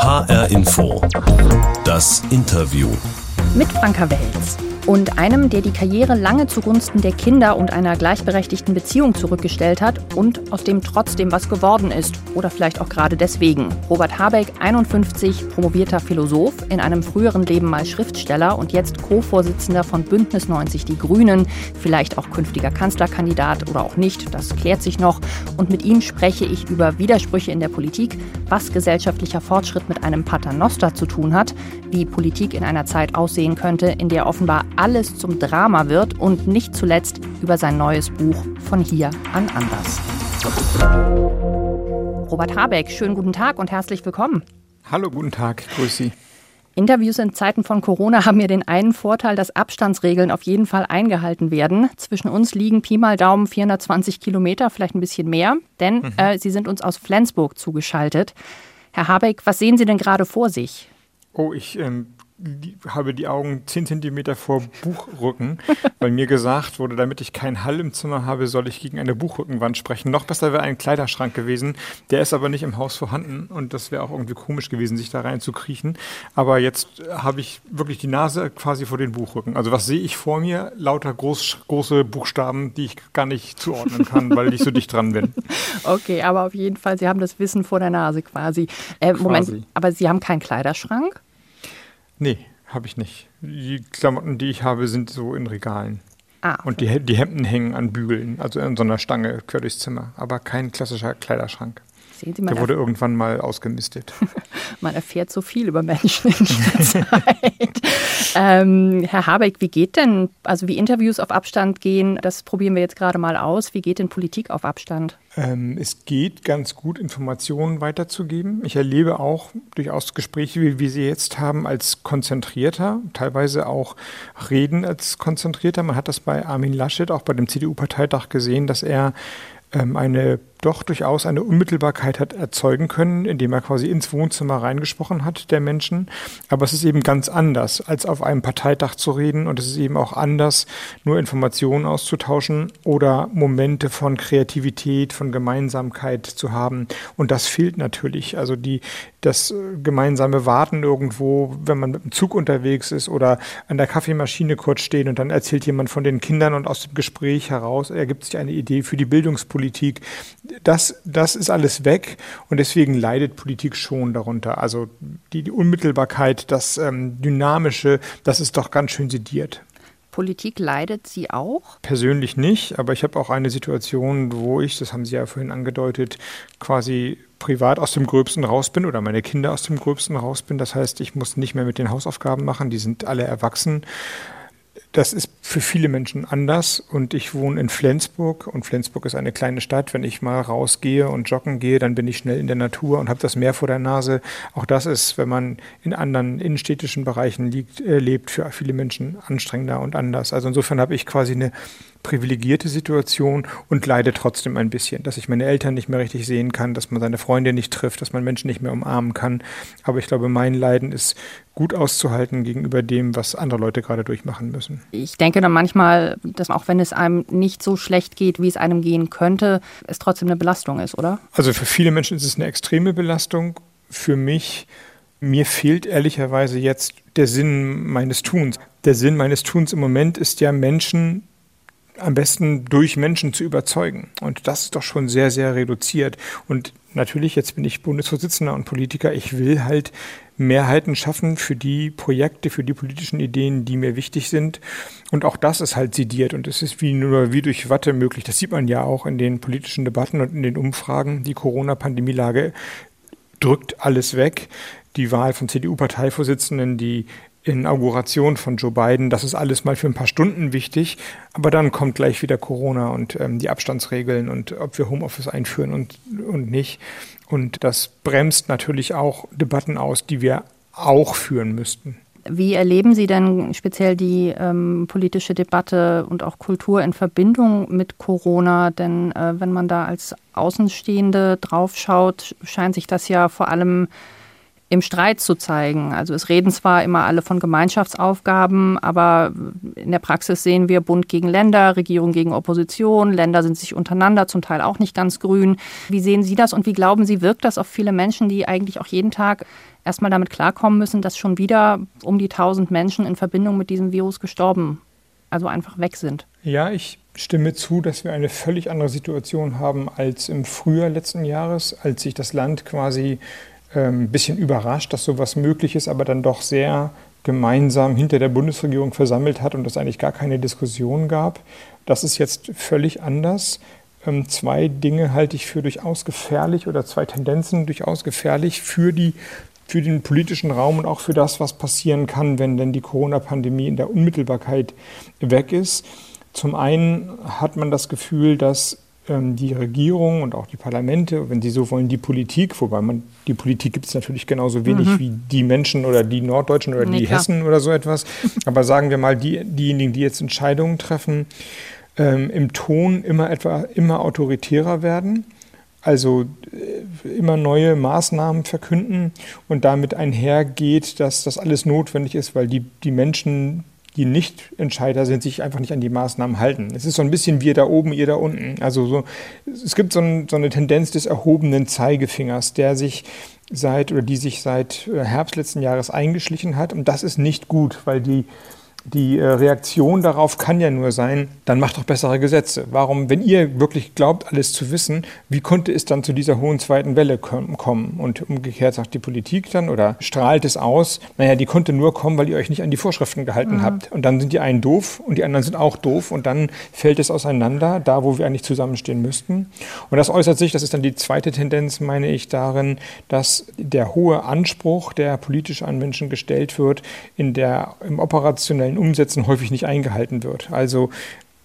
HR Info. Das Interview. Mit Franka Welz und einem, der die Karriere lange zugunsten der Kinder und einer gleichberechtigten Beziehung zurückgestellt hat und aus dem trotzdem was geworden ist. Oder vielleicht auch gerade deswegen. Robert Habeck, 51, promovierter Philosoph, in einem früheren Leben mal Schriftsteller und jetzt Co-Vorsitzender von Bündnis 90 Die Grünen, vielleicht auch künftiger Kanzlerkandidat oder auch nicht, das klärt sich noch. Und mit ihm spreche ich über Widersprüche in der Politik, was gesellschaftlicher Fortschritt mit einem Paternoster zu tun hat, wie Politik in einer Zeit aussehen könnte, in der offenbar alles zum Drama wird und nicht zuletzt über sein neues Buch Von hier an anders. Robert Habeck, schönen guten Tag und herzlich willkommen. Hallo, guten Tag, grüß Sie. Interviews in Zeiten von Corona haben ja den einen Vorteil, dass Abstandsregeln auf jeden Fall eingehalten werden. Zwischen uns liegen Pi mal Daumen 420 Kilometer, vielleicht ein bisschen mehr, denn mhm. äh, Sie sind uns aus Flensburg zugeschaltet. Herr Habeck, was sehen Sie denn gerade vor sich? Oh, ich ähm, habe die Augen 10 cm vor Buchrücken, weil mir gesagt wurde, damit ich keinen Hall im Zimmer habe, soll ich gegen eine Buchrückenwand sprechen. Noch besser wäre ein Kleiderschrank gewesen. Der ist aber nicht im Haus vorhanden und das wäre auch irgendwie komisch gewesen, sich da rein zu kriechen. Aber jetzt habe ich wirklich die Nase quasi vor den Buchrücken. Also was sehe ich vor mir? Lauter groß, große Buchstaben, die ich gar nicht zuordnen kann, weil ich so dicht dran bin. Okay, aber auf jeden Fall, Sie haben das Wissen vor der Nase quasi. Äh, quasi. Moment, aber Sie haben keinen Kleiderschrank? Nee, habe ich nicht. Die Klamotten, die ich habe, sind so in Regalen. Ah, okay. Und die, die Hemden hängen an Bügeln, also in so einer Stange quer durchs Zimmer. Aber kein klassischer Kleiderschrank. Sehen Sie mal. Der wurde irgendwann mal ausgemistet. Man erfährt so viel über Menschen in dieser Zeit. ähm, Herr Habeck, wie geht denn, also wie Interviews auf Abstand gehen, das probieren wir jetzt gerade mal aus. Wie geht denn Politik auf Abstand? Ähm, es geht ganz gut, Informationen weiterzugeben. Ich erlebe auch durchaus Gespräche, wie wir sie jetzt haben, als konzentrierter, teilweise auch Reden als konzentrierter. Man hat das bei Armin Laschet, auch bei dem CDU-Parteitag gesehen, dass er ähm, eine doch durchaus eine Unmittelbarkeit hat erzeugen können, indem er quasi ins Wohnzimmer reingesprochen hat der Menschen. Aber es ist eben ganz anders, als auf einem Parteitag zu reden und es ist eben auch anders, nur Informationen auszutauschen oder Momente von Kreativität, von Gemeinsamkeit zu haben. Und das fehlt natürlich. Also die, das gemeinsame Warten irgendwo, wenn man mit dem Zug unterwegs ist oder an der Kaffeemaschine kurz stehen und dann erzählt jemand von den Kindern und aus dem Gespräch heraus ergibt sich eine Idee für die Bildungspolitik das, das ist alles weg und deswegen leidet Politik schon darunter. Also die, die Unmittelbarkeit, das ähm, Dynamische, das ist doch ganz schön sediert. Politik leidet sie auch? Persönlich nicht, aber ich habe auch eine Situation, wo ich, das haben Sie ja vorhin angedeutet, quasi privat aus dem Gröbsten raus bin oder meine Kinder aus dem Gröbsten raus bin. Das heißt, ich muss nicht mehr mit den Hausaufgaben machen, die sind alle erwachsen. Das ist für viele Menschen anders und ich wohne in Flensburg und Flensburg ist eine kleine Stadt. Wenn ich mal rausgehe und joggen gehe, dann bin ich schnell in der Natur und habe das Meer vor der Nase. Auch das ist, wenn man in anderen innenstädtischen Bereichen liegt, äh, lebt, für viele Menschen anstrengender und anders. Also insofern habe ich quasi eine privilegierte Situation und leide trotzdem ein bisschen, dass ich meine Eltern nicht mehr richtig sehen kann, dass man seine Freunde nicht trifft, dass man Menschen nicht mehr umarmen kann. Aber ich glaube, mein Leiden ist gut auszuhalten gegenüber dem, was andere Leute gerade durchmachen müssen. Ich denke dann manchmal, dass auch wenn es einem nicht so schlecht geht, wie es einem gehen könnte, es trotzdem eine Belastung ist, oder? Also für viele Menschen ist es eine extreme Belastung. Für mich, mir fehlt ehrlicherweise jetzt der Sinn meines Tuns. Der Sinn meines Tuns im Moment ist ja Menschen am besten durch Menschen zu überzeugen. Und das ist doch schon sehr, sehr reduziert. Und natürlich, jetzt bin ich Bundesvorsitzender und Politiker, ich will halt Mehrheiten schaffen für die Projekte, für die politischen Ideen, die mir wichtig sind. Und auch das ist halt sediert und es ist wie nur wie durch Watte möglich. Das sieht man ja auch in den politischen Debatten und in den Umfragen. Die Corona-Pandemielage drückt alles weg. Die Wahl von CDU-Parteivorsitzenden, die Inauguration von Joe Biden, das ist alles mal für ein paar Stunden wichtig, aber dann kommt gleich wieder Corona und ähm, die Abstandsregeln und ob wir Homeoffice einführen und, und nicht. Und das bremst natürlich auch Debatten aus, die wir auch führen müssten. Wie erleben Sie denn speziell die ähm, politische Debatte und auch Kultur in Verbindung mit Corona? Denn äh, wenn man da als Außenstehende draufschaut, scheint sich das ja vor allem im Streit zu zeigen. Also es reden zwar immer alle von Gemeinschaftsaufgaben, aber in der Praxis sehen wir Bund gegen Länder, Regierung gegen Opposition, Länder sind sich untereinander zum Teil auch nicht ganz grün. Wie sehen Sie das und wie glauben Sie, wirkt das auf viele Menschen, die eigentlich auch jeden Tag erstmal damit klarkommen müssen, dass schon wieder um die 1000 Menschen in Verbindung mit diesem Virus gestorben, also einfach weg sind? Ja, ich stimme zu, dass wir eine völlig andere Situation haben als im Frühjahr letzten Jahres, als sich das Land quasi ein ähm, bisschen überrascht, dass sowas möglich ist, aber dann doch sehr gemeinsam hinter der Bundesregierung versammelt hat und es eigentlich gar keine Diskussion gab. Das ist jetzt völlig anders. Ähm, zwei Dinge halte ich für durchaus gefährlich oder zwei Tendenzen durchaus gefährlich für, die, für den politischen Raum und auch für das, was passieren kann, wenn denn die Corona-Pandemie in der Unmittelbarkeit weg ist. Zum einen hat man das Gefühl, dass die Regierung und auch die Parlamente, wenn Sie so wollen, die Politik, wobei man die Politik gibt es natürlich genauso wenig mhm. wie die Menschen oder die Norddeutschen oder nee, die klar. Hessen oder so etwas. Aber sagen wir mal, die, diejenigen, die jetzt Entscheidungen treffen, ähm, im Ton immer etwa immer autoritärer werden. Also äh, immer neue Maßnahmen verkünden und damit einhergeht, dass das alles notwendig ist, weil die, die Menschen die Nichtentscheider sind, sich einfach nicht an die Maßnahmen halten. Es ist so ein bisschen wir da oben, ihr da unten. Also so, es gibt so, ein, so eine Tendenz des erhobenen Zeigefingers, der sich seit oder die sich seit äh, Herbst letzten Jahres eingeschlichen hat. Und das ist nicht gut, weil die die äh, Reaktion darauf kann ja nur sein, dann macht doch bessere Gesetze. Warum, wenn ihr wirklich glaubt, alles zu wissen, wie konnte es dann zu dieser hohen zweiten Welle kommen? Und umgekehrt sagt die Politik dann oder strahlt es aus, naja, die konnte nur kommen, weil ihr euch nicht an die Vorschriften gehalten mhm. habt. Und dann sind die einen doof und die anderen sind auch doof und dann fällt es auseinander, da wo wir eigentlich zusammenstehen müssten. Und das äußert sich, das ist dann die zweite Tendenz, meine ich, darin, dass der hohe Anspruch, der politisch an Menschen gestellt wird, in der, im operationellen Umsätzen häufig nicht eingehalten wird. Also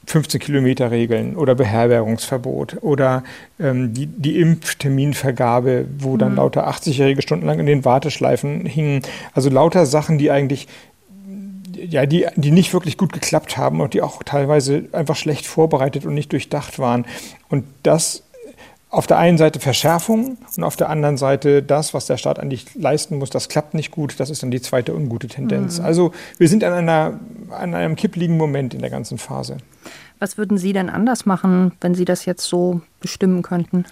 15 Kilometer Regeln oder Beherbergungsverbot oder ähm, die, die Impfterminvergabe, wo dann mhm. lauter 80-Jährige stundenlang in den Warteschleifen hingen. Also lauter Sachen, die eigentlich ja, die, die nicht wirklich gut geklappt haben und die auch teilweise einfach schlecht vorbereitet und nicht durchdacht waren. Und das auf der einen Seite Verschärfung und auf der anderen Seite das, was der Staat eigentlich leisten muss, das klappt nicht gut. Das ist dann die zweite ungute Tendenz. Mhm. Also wir sind an, einer, an einem kippligen Moment in der ganzen Phase. Was würden Sie denn anders machen, wenn Sie das jetzt so bestimmen könnten?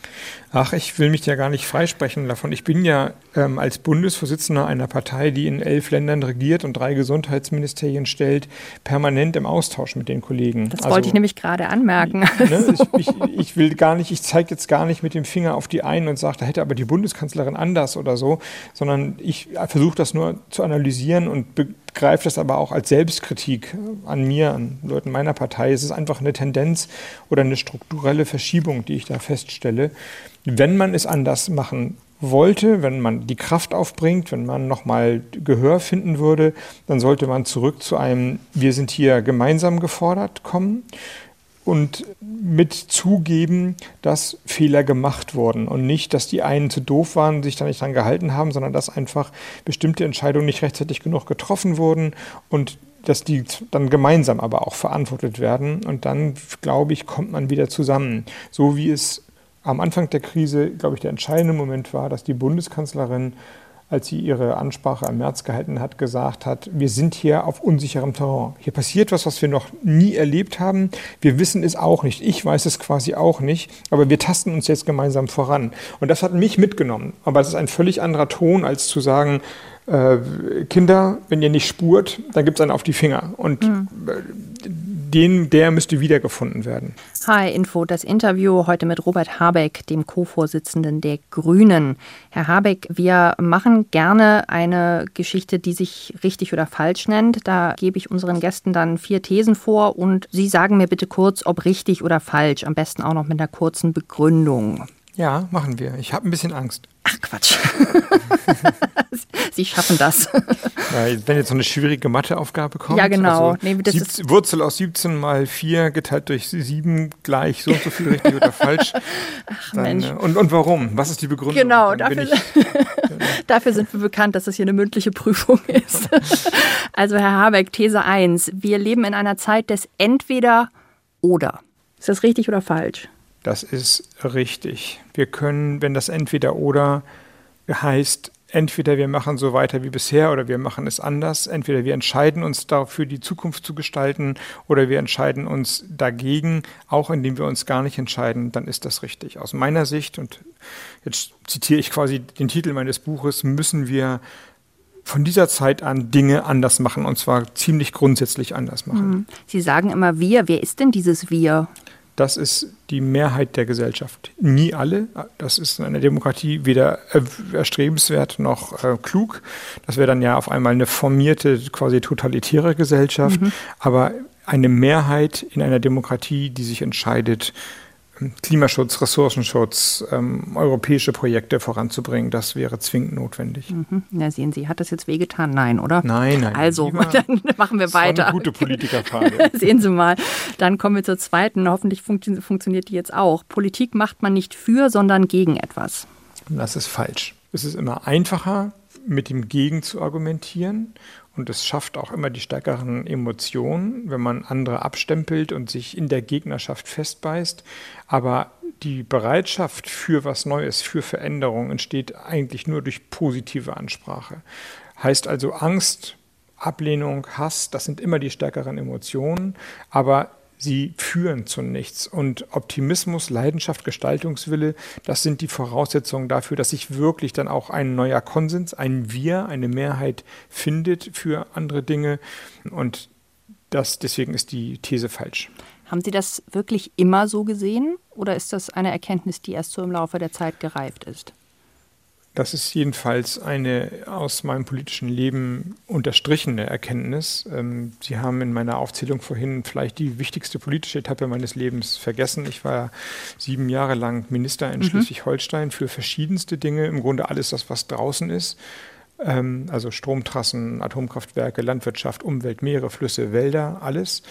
Ach, ich will mich ja gar nicht freisprechen davon. Ich bin ja ähm, als Bundesvorsitzender einer Partei, die in elf Ländern regiert und drei Gesundheitsministerien stellt, permanent im Austausch mit den Kollegen. Das also, wollte ich nämlich gerade anmerken. Ne, so. ich, ich, ich, will gar nicht, ich zeige jetzt gar nicht mit dem Finger auf die einen und sage, da hätte aber die Bundeskanzlerin anders oder so, sondern ich versuche das nur zu analysieren und begreife das aber auch als Selbstkritik an mir, an Leuten meiner Partei. Es ist einfach eine Tendenz oder eine strukturelle Verschiebung, die ich ich da feststelle. Wenn man es anders machen wollte, wenn man die Kraft aufbringt, wenn man nochmal Gehör finden würde, dann sollte man zurück zu einem Wir sind hier gemeinsam gefordert kommen und mit zugeben, dass Fehler gemacht wurden und nicht, dass die einen zu doof waren, sich da nicht dran gehalten haben, sondern dass einfach bestimmte Entscheidungen nicht rechtzeitig genug getroffen wurden und dass die dann gemeinsam aber auch verantwortet werden. Und dann, glaube ich, kommt man wieder zusammen. So wie es am Anfang der Krise, glaube ich, der entscheidende Moment war, dass die Bundeskanzlerin, als sie ihre Ansprache im März gehalten hat, gesagt hat, wir sind hier auf unsicherem Terrain. Hier passiert was, was wir noch nie erlebt haben. Wir wissen es auch nicht. Ich weiß es quasi auch nicht. Aber wir tasten uns jetzt gemeinsam voran. Und das hat mich mitgenommen. Aber es ist ein völlig anderer Ton, als zu sagen, äh, Kinder, wenn ihr nicht spurt, dann gibt es einen auf die Finger. Und mhm. den, der müsste wiedergefunden werden. Hi Info, das Interview heute mit Robert Habeck, dem Co-Vorsitzenden der Grünen. Herr Habeck, wir machen gerne eine Geschichte, die sich richtig oder falsch nennt. Da gebe ich unseren Gästen dann vier Thesen vor und Sie sagen mir bitte kurz, ob richtig oder falsch. Am besten auch noch mit einer kurzen Begründung. Ja, machen wir. Ich habe ein bisschen Angst. Ach Quatsch. Sie schaffen das. Ja, wenn jetzt so eine schwierige Matheaufgabe kommt. Ja, genau. Also nee, sieb, Wurzel aus 17 mal 4 geteilt durch 7 gleich so und so viel richtig oder falsch. Ach Dann, Mensch. Äh, und, und warum? Was ist die Begründung? Genau, dafür, ich, dafür sind wir bekannt, dass das hier eine mündliche Prüfung ist. also Herr Habeck, These 1. Wir leben in einer Zeit des Entweder oder. Ist das richtig oder falsch? Das ist richtig. Wir können, wenn das entweder oder heißt, entweder wir machen so weiter wie bisher oder wir machen es anders. Entweder wir entscheiden uns dafür, die Zukunft zu gestalten oder wir entscheiden uns dagegen, auch indem wir uns gar nicht entscheiden, dann ist das richtig. Aus meiner Sicht, und jetzt zitiere ich quasi den Titel meines Buches, müssen wir von dieser Zeit an Dinge anders machen und zwar ziemlich grundsätzlich anders machen. Mhm. Sie sagen immer wir. Wer ist denn dieses wir? Das ist die Mehrheit der Gesellschaft. Nie alle. Das ist in einer Demokratie weder erstrebenswert noch äh, klug. Das wäre dann ja auf einmal eine formierte, quasi totalitäre Gesellschaft. Mhm. Aber eine Mehrheit in einer Demokratie, die sich entscheidet, Klimaschutz, Ressourcenschutz, ähm, europäische Projekte voranzubringen, das wäre zwingend notwendig. Mhm. Na, sehen Sie, hat das jetzt wehgetan? Nein, oder? Nein, nein. Also, dann machen wir weiter. Eine gute Politikerfrage. sehen Sie mal. Dann kommen wir zur zweiten. Hoffentlich funktio funktioniert die jetzt auch. Politik macht man nicht für, sondern gegen etwas. Das ist falsch. Es ist immer einfacher, mit dem Gegen zu argumentieren und es schafft auch immer die stärkeren Emotionen, wenn man andere abstempelt und sich in der Gegnerschaft festbeißt. Aber die Bereitschaft für was Neues, für Veränderung entsteht eigentlich nur durch positive Ansprache. Heißt also Angst, Ablehnung, Hass, das sind immer die stärkeren Emotionen. Aber sie führen zu nichts. Und Optimismus, Leidenschaft, Gestaltungswille, das sind die Voraussetzungen dafür, dass sich wirklich dann auch ein neuer Konsens, ein Wir, eine Mehrheit findet für andere Dinge. Und das, deswegen ist die These falsch. Haben Sie das wirklich immer so gesehen oder ist das eine Erkenntnis, die erst so im Laufe der Zeit gereift ist? Das ist jedenfalls eine aus meinem politischen Leben unterstrichene Erkenntnis. Ähm, Sie haben in meiner Aufzählung vorhin vielleicht die wichtigste politische Etappe meines Lebens vergessen. Ich war sieben Jahre lang Minister in mhm. Schleswig-Holstein für verschiedenste Dinge, im Grunde alles das, was draußen ist. Ähm, also Stromtrassen, Atomkraftwerke, Landwirtschaft, Umwelt, Meere, Flüsse, Wälder, alles.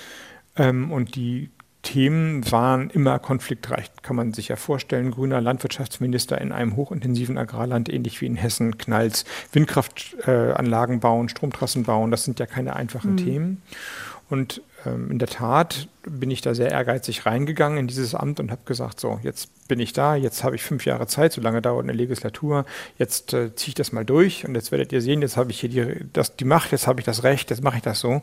Ähm, und die Themen waren immer konfliktreich, kann man sich ja vorstellen. Grüner Landwirtschaftsminister in einem hochintensiven Agrarland, ähnlich wie in Hessen, knallt Windkraftanlagen bauen, Stromtrassen bauen, das sind ja keine einfachen mhm. Themen. Und in der Tat bin ich da sehr ehrgeizig reingegangen in dieses Amt und habe gesagt, so, jetzt bin ich da, jetzt habe ich fünf Jahre Zeit, so lange dauert eine Legislatur, jetzt äh, ziehe ich das mal durch und jetzt werdet ihr sehen, jetzt habe ich hier die, das, die Macht, jetzt habe ich das Recht, jetzt mache ich das so.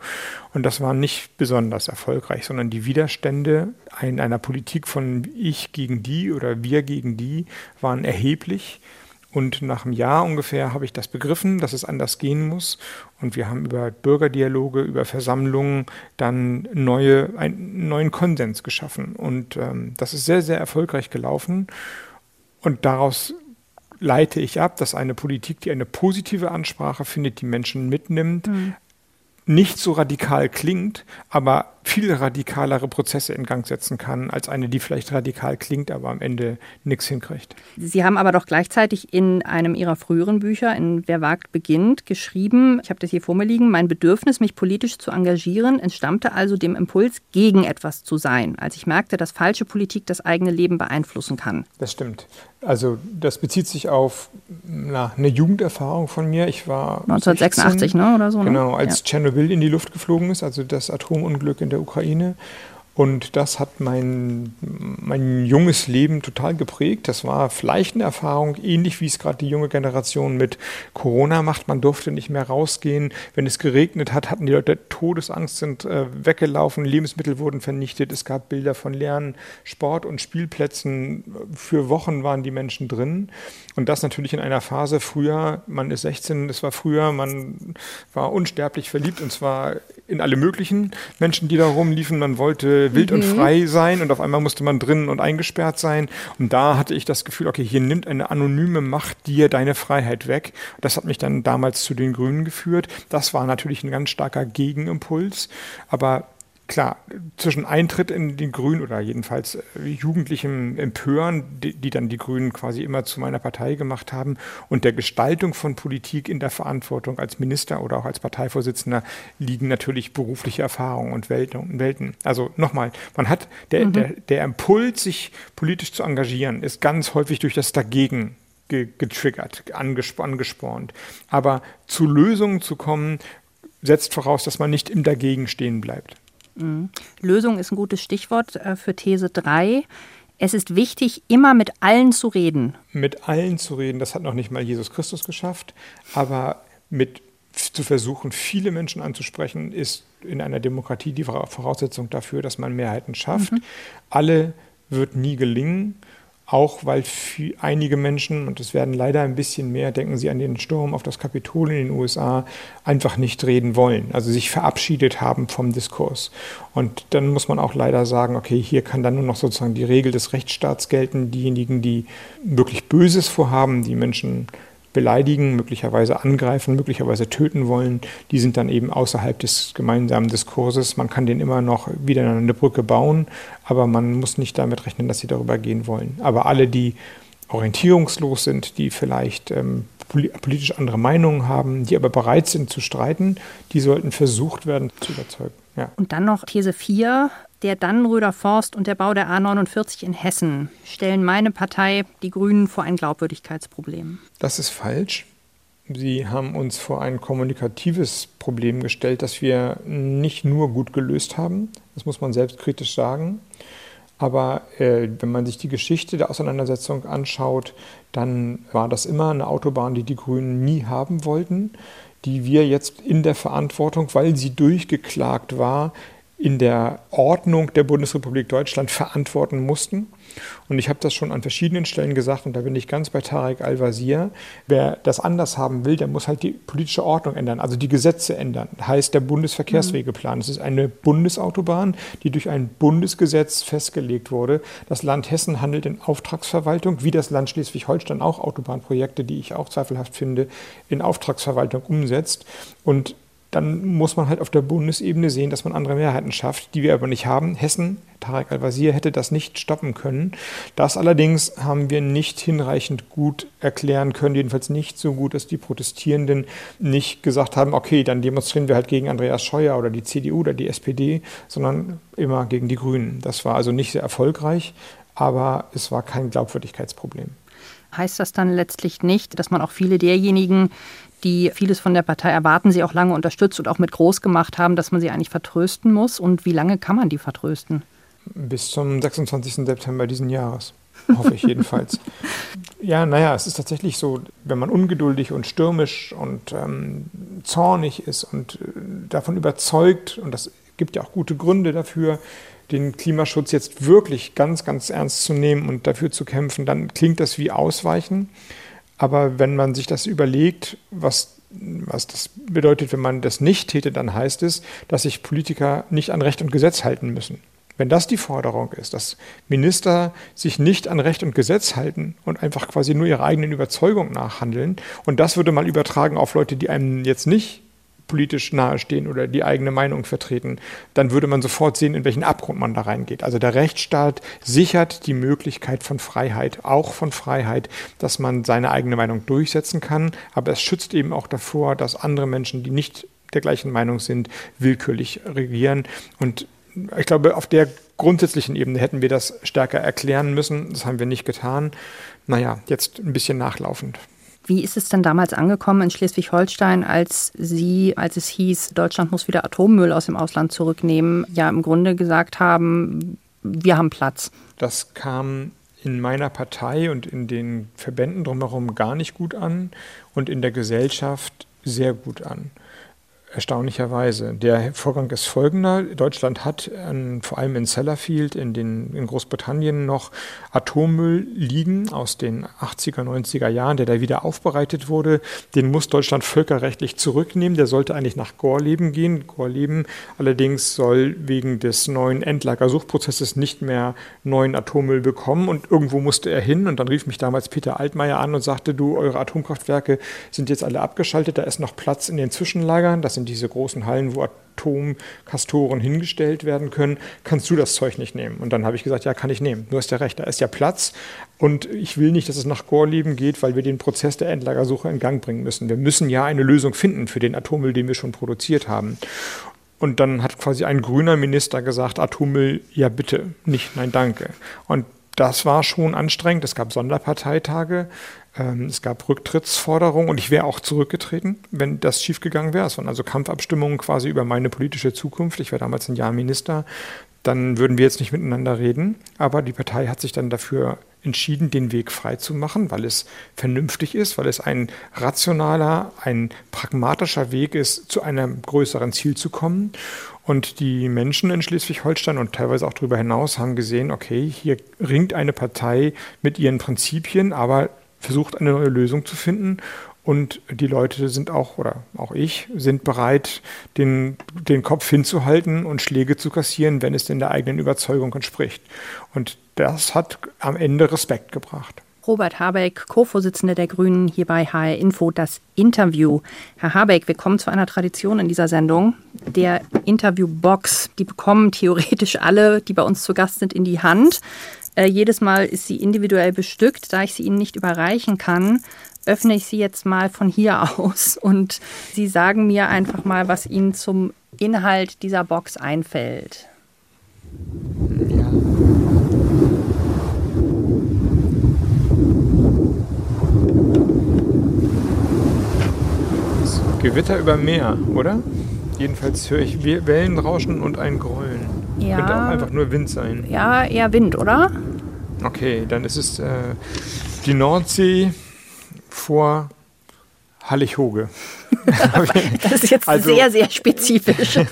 Und das war nicht besonders erfolgreich, sondern die Widerstände in einer Politik von ich gegen die oder wir gegen die waren erheblich. Und nach einem Jahr ungefähr habe ich das begriffen, dass es anders gehen muss. Und wir haben über Bürgerdialoge, über Versammlungen dann neue, einen neuen Konsens geschaffen. Und ähm, das ist sehr, sehr erfolgreich gelaufen. Und daraus leite ich ab, dass eine Politik, die eine positive Ansprache findet, die Menschen mitnimmt, mhm. Nicht so radikal klingt, aber viel radikalere Prozesse in Gang setzen kann, als eine, die vielleicht radikal klingt, aber am Ende nichts hinkriegt. Sie haben aber doch gleichzeitig in einem Ihrer früheren Bücher, in Wer wagt beginnt, geschrieben, ich habe das hier vor mir liegen, mein Bedürfnis, mich politisch zu engagieren, entstammte also dem Impuls, gegen etwas zu sein, als ich merkte, dass falsche Politik das eigene Leben beeinflussen kann. Das stimmt. Also das bezieht sich auf na, eine Jugenderfahrung von mir. Ich war 1986 16, ne, oder so. Ne? Genau, als ja. Tschernobyl in die Luft geflogen ist, also das Atomunglück in der Ukraine. Und das hat mein, mein junges Leben total geprägt. Das war vielleicht eine Erfahrung, ähnlich wie es gerade die junge Generation mit Corona macht. Man durfte nicht mehr rausgehen. Wenn es geregnet hat, hatten die Leute Todesangst, sind äh, weggelaufen, Lebensmittel wurden vernichtet. Es gab Bilder von leeren Sport- und Spielplätzen. Für Wochen waren die Menschen drin. Und das natürlich in einer Phase früher, man ist 16, es war früher, man war unsterblich verliebt und zwar in alle möglichen Menschen, die da rumliefen. Man wollte wild mhm. und frei sein und auf einmal musste man drinnen und eingesperrt sein. Und da hatte ich das Gefühl, okay, hier nimmt eine anonyme Macht dir deine Freiheit weg. Das hat mich dann damals zu den Grünen geführt. Das war natürlich ein ganz starker Gegenimpuls. Aber klar, zwischen Eintritt in die Grünen oder jedenfalls äh, jugendlichem Empören, die, die, dann die Grünen quasi immer zu meiner Partei gemacht haben, und der Gestaltung von Politik in der Verantwortung als Minister oder auch als Parteivorsitzender liegen natürlich berufliche Erfahrungen und Welten. Also nochmal, man hat der, mhm. der, der Impuls, sich politisch zu engagieren, ist ganz häufig durch das Dagegen getriggert, angespornt. Aber zu Lösungen zu kommen, setzt voraus, dass man nicht im Dagegen stehen bleibt. Mhm. Lösung ist ein gutes Stichwort äh, für These 3. Es ist wichtig, immer mit allen zu reden. Mit allen zu reden, das hat noch nicht mal Jesus Christus geschafft, aber mit zu versuchen, viele Menschen anzusprechen, ist in einer Demokratie die Voraussetzung dafür, dass man Mehrheiten schafft. Mhm. Alle wird nie gelingen auch weil einige Menschen, und es werden leider ein bisschen mehr, denken Sie an den Sturm auf das Kapitol in den USA, einfach nicht reden wollen, also sich verabschiedet haben vom Diskurs. Und dann muss man auch leider sagen, okay, hier kann dann nur noch sozusagen die Regel des Rechtsstaats gelten. Diejenigen, die wirklich Böses vorhaben, die Menschen beleidigen, möglicherweise angreifen, möglicherweise töten wollen, die sind dann eben außerhalb des gemeinsamen Diskurses. Man kann den immer noch wieder eine Brücke bauen, aber man muss nicht damit rechnen, dass sie darüber gehen wollen. Aber alle, die orientierungslos sind, die vielleicht ähm, politisch andere Meinungen haben, die aber bereit sind zu streiten, die sollten versucht werden zu überzeugen. Ja. Und dann noch These 4. Der Dannenröder Forst und der Bau der A49 in Hessen stellen meine Partei, die Grünen, vor ein Glaubwürdigkeitsproblem. Das ist falsch. Sie haben uns vor ein kommunikatives Problem gestellt, das wir nicht nur gut gelöst haben. Das muss man selbstkritisch sagen. Aber äh, wenn man sich die Geschichte der Auseinandersetzung anschaut, dann war das immer eine Autobahn, die die Grünen nie haben wollten, die wir jetzt in der Verantwortung, weil sie durchgeklagt war, in der Ordnung der Bundesrepublik Deutschland verantworten mussten. Und ich habe das schon an verschiedenen Stellen gesagt, und da bin ich ganz bei Tarek Al-Wazir. Wer das anders haben will, der muss halt die politische Ordnung ändern, also die Gesetze ändern. Heißt der Bundesverkehrswegeplan. Es ist eine Bundesautobahn, die durch ein Bundesgesetz festgelegt wurde. Das Land Hessen handelt in Auftragsverwaltung, wie das Land Schleswig-Holstein auch Autobahnprojekte, die ich auch zweifelhaft finde, in Auftragsverwaltung umsetzt. Und dann muss man halt auf der Bundesebene sehen, dass man andere Mehrheiten schafft, die wir aber nicht haben. Hessen, Tarek Al-Wazir, hätte das nicht stoppen können. Das allerdings haben wir nicht hinreichend gut erklären können, jedenfalls nicht so gut, dass die Protestierenden nicht gesagt haben, okay, dann demonstrieren wir halt gegen Andreas Scheuer oder die CDU oder die SPD, sondern immer gegen die Grünen. Das war also nicht sehr erfolgreich, aber es war kein Glaubwürdigkeitsproblem. Heißt das dann letztlich nicht, dass man auch viele derjenigen, die vieles von der Partei erwarten, sie auch lange unterstützt und auch mit groß gemacht haben, dass man sie eigentlich vertrösten muss. Und wie lange kann man die vertrösten? Bis zum 26. September diesen Jahres. Hoffe ich jedenfalls. ja, naja, es ist tatsächlich so, wenn man ungeduldig und stürmisch und ähm, zornig ist und äh, davon überzeugt, und das gibt ja auch gute Gründe dafür, den Klimaschutz jetzt wirklich ganz, ganz ernst zu nehmen und dafür zu kämpfen, dann klingt das wie Ausweichen. Aber wenn man sich das überlegt, was, was das bedeutet, wenn man das nicht täte, dann heißt es, dass sich Politiker nicht an Recht und Gesetz halten müssen. Wenn das die Forderung ist, dass Minister sich nicht an Recht und Gesetz halten und einfach quasi nur ihrer eigenen Überzeugung nachhandeln, und das würde man übertragen auf Leute, die einem jetzt nicht politisch nahestehen oder die eigene Meinung vertreten, dann würde man sofort sehen, in welchen Abgrund man da reingeht. Also der Rechtsstaat sichert die Möglichkeit von Freiheit, auch von Freiheit, dass man seine eigene Meinung durchsetzen kann, aber es schützt eben auch davor, dass andere Menschen, die nicht der gleichen Meinung sind, willkürlich regieren. Und ich glaube, auf der grundsätzlichen Ebene hätten wir das stärker erklären müssen. Das haben wir nicht getan. Naja, jetzt ein bisschen nachlaufend. Wie ist es denn damals angekommen in Schleswig-Holstein, als Sie, als es hieß, Deutschland muss wieder Atommüll aus dem Ausland zurücknehmen, ja im Grunde gesagt haben, wir haben Platz? Das kam in meiner Partei und in den Verbänden drumherum gar nicht gut an und in der Gesellschaft sehr gut an erstaunlicherweise. Der Vorgang ist folgender. Deutschland hat ähm, vor allem in Sellafield in, den, in Großbritannien noch Atommüll liegen aus den 80er, 90er Jahren, der da wieder aufbereitet wurde. Den muss Deutschland völkerrechtlich zurücknehmen. Der sollte eigentlich nach Gorleben gehen. Gorleben allerdings soll wegen des neuen Endlagersuchprozesses nicht mehr neuen Atommüll bekommen und irgendwo musste er hin. Und dann rief mich damals Peter Altmaier an und sagte, du, eure Atomkraftwerke sind jetzt alle abgeschaltet, da ist noch Platz in den Zwischenlagern. Das sind diese großen Hallen, wo Atomkastoren hingestellt werden können, kannst du das Zeug nicht nehmen? Und dann habe ich gesagt, ja, kann ich nehmen. Du hast ja recht, da ist ja Platz. Und ich will nicht, dass es nach Gorleben geht, weil wir den Prozess der Endlagersuche in Gang bringen müssen. Wir müssen ja eine Lösung finden für den Atommüll, den wir schon produziert haben. Und dann hat quasi ein grüner Minister gesagt, Atommüll, ja bitte, nicht, nein, danke. Und das war schon anstrengend. Es gab Sonderparteitage. Ähm, es gab Rücktrittsforderungen und ich wäre auch zurückgetreten, wenn das schiefgegangen wäre. Es waren also Kampfabstimmungen quasi über meine politische Zukunft. Ich war damals ein Jahr Minister. Dann würden wir jetzt nicht miteinander reden. Aber die Partei hat sich dann dafür entschieden, den Weg frei zu machen, weil es vernünftig ist, weil es ein rationaler, ein pragmatischer Weg ist, zu einem größeren Ziel zu kommen. Und die Menschen in Schleswig-Holstein und teilweise auch darüber hinaus haben gesehen, okay, hier ringt eine Partei mit ihren Prinzipien, aber versucht eine neue Lösung zu finden. Und die Leute sind auch, oder auch ich, sind bereit, den, den Kopf hinzuhalten und Schläge zu kassieren, wenn es denn der eigenen Überzeugung entspricht. Und das hat am Ende Respekt gebracht. Robert Habeck, Co-Vorsitzender der Grünen, hier bei HR Info das Interview. Herr Habeck, wir kommen zu einer Tradition in dieser Sendung, der Interviewbox. Die bekommen theoretisch alle, die bei uns zu Gast sind, in die Hand. Äh, jedes Mal ist sie individuell bestückt. Da ich sie Ihnen nicht überreichen kann, öffne ich sie jetzt mal von hier aus und Sie sagen mir einfach mal, was Ihnen zum Inhalt dieser Box einfällt. Ja. Gewitter über Meer, oder? Jedenfalls höre ich Wellenrauschen und ein Grollen. Ja. Könnte auch einfach nur Wind sein. Ja, eher Wind, oder? Okay, dann ist es äh, die Nordsee vor Hallig-Hoge. das ist jetzt also, sehr, sehr spezifisch.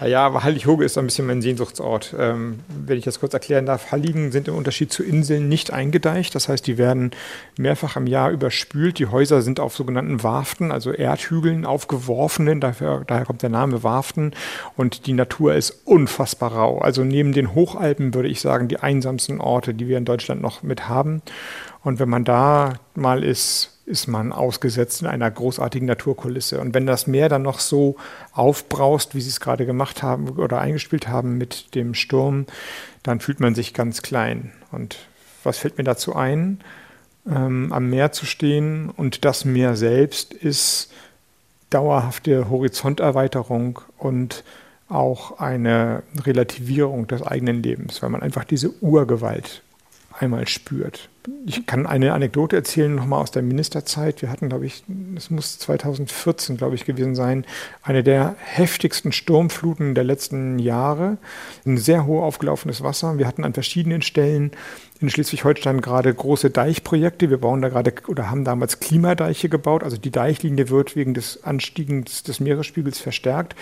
Ja, Hallig-Hoge ist ein bisschen mein Sehnsuchtsort. Ähm, wenn ich das kurz erklären darf, Halligen sind im Unterschied zu Inseln nicht eingedeicht. Das heißt, die werden mehrfach im Jahr überspült. Die Häuser sind auf sogenannten Warften, also Erdhügeln, aufgeworfenen. Dafür, daher kommt der Name Warften. Und die Natur ist unfassbar rau. Also neben den Hochalpen würde ich sagen, die einsamsten Orte, die wir in Deutschland noch mit haben. Und wenn man da mal ist, ist man ausgesetzt in einer großartigen Naturkulisse. Und wenn das Meer dann noch so aufbraust, wie sie es gerade gemacht haben oder eingespielt haben mit dem Sturm, dann fühlt man sich ganz klein. Und was fällt mir dazu ein? Ähm, am Meer zu stehen und das Meer selbst ist dauerhafte Horizonterweiterung und auch eine Relativierung des eigenen Lebens, weil man einfach diese Urgewalt einmal spürt. Ich kann eine Anekdote erzählen, nochmal aus der Ministerzeit. Wir hatten, glaube ich, es muss 2014, glaube ich, gewesen sein, eine der heftigsten Sturmfluten der letzten Jahre. Ein sehr hoch aufgelaufenes Wasser. Wir hatten an verschiedenen Stellen in Schleswig-Holstein gerade große Deichprojekte. Wir bauen da gerade oder haben damals Klimadeiche gebaut. Also die Deichlinie wird wegen des Anstiegens des Meeresspiegels verstärkt.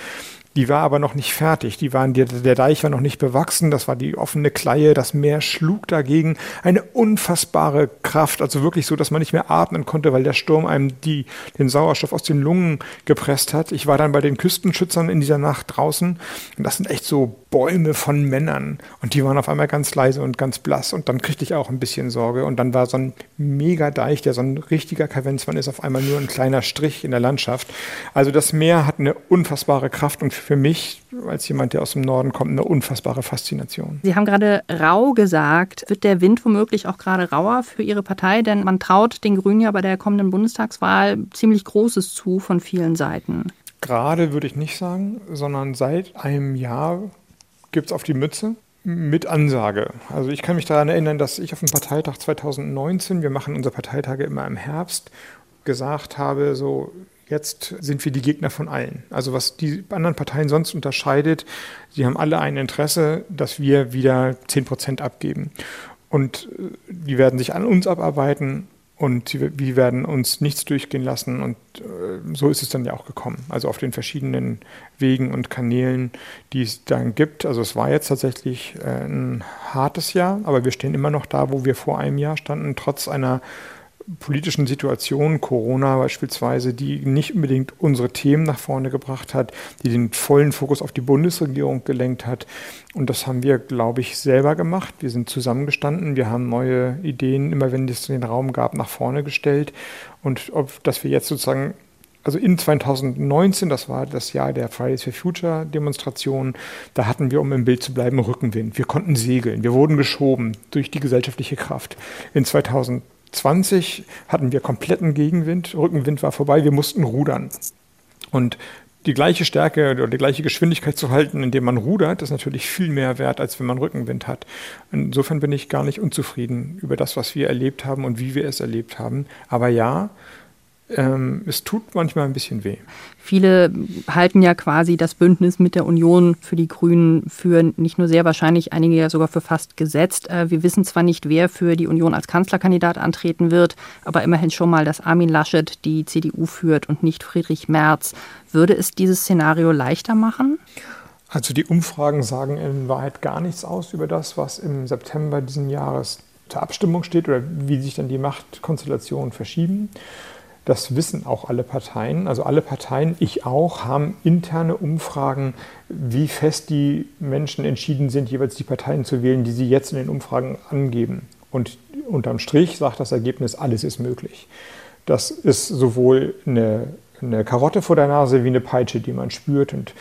Die war aber noch nicht fertig. Die waren, der, der Deich war noch nicht bewachsen. Das war die offene Kleie. Das Meer schlug dagegen. Eine unfassbare Kraft. Also wirklich so, dass man nicht mehr atmen konnte, weil der Sturm einem die, den Sauerstoff aus den Lungen gepresst hat. Ich war dann bei den Küstenschützern in dieser Nacht draußen. Und das sind echt so Bäume von Männern. Und die waren auf einmal ganz leise und ganz blass. Und dann kriegte ich auch ein bisschen Sorge. Und dann war so ein mega Deich, der so ein richtiger Kavenzmann ist, auf einmal nur ein kleiner Strich in der Landschaft. Also das Meer hat eine unfassbare Kraft und für mich, als jemand, der aus dem Norden kommt, eine unfassbare Faszination. Sie haben gerade rau gesagt. Wird der Wind womöglich auch gerade rauer für Ihre Partei? Denn man traut den Grünen ja bei der kommenden Bundestagswahl ziemlich Großes zu von vielen Seiten. Gerade würde ich nicht sagen, sondern seit einem Jahr gibt es auf die Mütze mit Ansage. Also ich kann mich daran erinnern, dass ich auf dem Parteitag 2019, wir machen unsere Parteitage immer im Herbst, gesagt habe, so Jetzt sind wir die Gegner von allen. Also was die anderen Parteien sonst unterscheidet, sie haben alle ein Interesse, dass wir wieder 10 Prozent abgeben. Und äh, die werden sich an uns abarbeiten und wir werden uns nichts durchgehen lassen. Und äh, so ist es dann ja auch gekommen. Also auf den verschiedenen Wegen und Kanälen, die es dann gibt. Also es war jetzt tatsächlich äh, ein hartes Jahr, aber wir stehen immer noch da, wo wir vor einem Jahr standen, trotz einer politischen Situationen, Corona beispielsweise, die nicht unbedingt unsere Themen nach vorne gebracht hat, die den vollen Fokus auf die Bundesregierung gelenkt hat. Und das haben wir, glaube ich, selber gemacht. Wir sind zusammengestanden, wir haben neue Ideen, immer wenn es den Raum gab, nach vorne gestellt. Und ob, dass wir jetzt sozusagen also in 2019, das war das Jahr der Fridays for Future Demonstration, da hatten wir, um im Bild zu bleiben, Rückenwind. Wir konnten segeln, wir wurden geschoben durch die gesellschaftliche Kraft. In 2020 20 hatten wir kompletten Gegenwind, Rückenwind war vorbei, wir mussten rudern. Und die gleiche Stärke oder die gleiche Geschwindigkeit zu halten, indem man rudert, ist natürlich viel mehr wert, als wenn man Rückenwind hat. Insofern bin ich gar nicht unzufrieden über das, was wir erlebt haben und wie wir es erlebt haben. Aber ja, ähm, es tut manchmal ein bisschen weh. Viele halten ja quasi das Bündnis mit der Union für die Grünen für nicht nur sehr wahrscheinlich, einige ja sogar für fast gesetzt. Äh, wir wissen zwar nicht, wer für die Union als Kanzlerkandidat antreten wird, aber immerhin schon mal, dass Armin Laschet die CDU führt und nicht Friedrich Merz. Würde es dieses Szenario leichter machen? Also die Umfragen sagen in Wahrheit gar nichts aus über das, was im September diesen Jahres zur Abstimmung steht oder wie sich dann die Machtkonstellationen verschieben. Das wissen auch alle Parteien. Also alle Parteien, ich auch, haben interne Umfragen, wie fest die Menschen entschieden sind, jeweils die Parteien zu wählen, die sie jetzt in den Umfragen angeben. Und unterm Strich sagt das Ergebnis, alles ist möglich. Das ist sowohl eine eine Karotte vor der Nase wie eine Peitsche, die man spürt. Und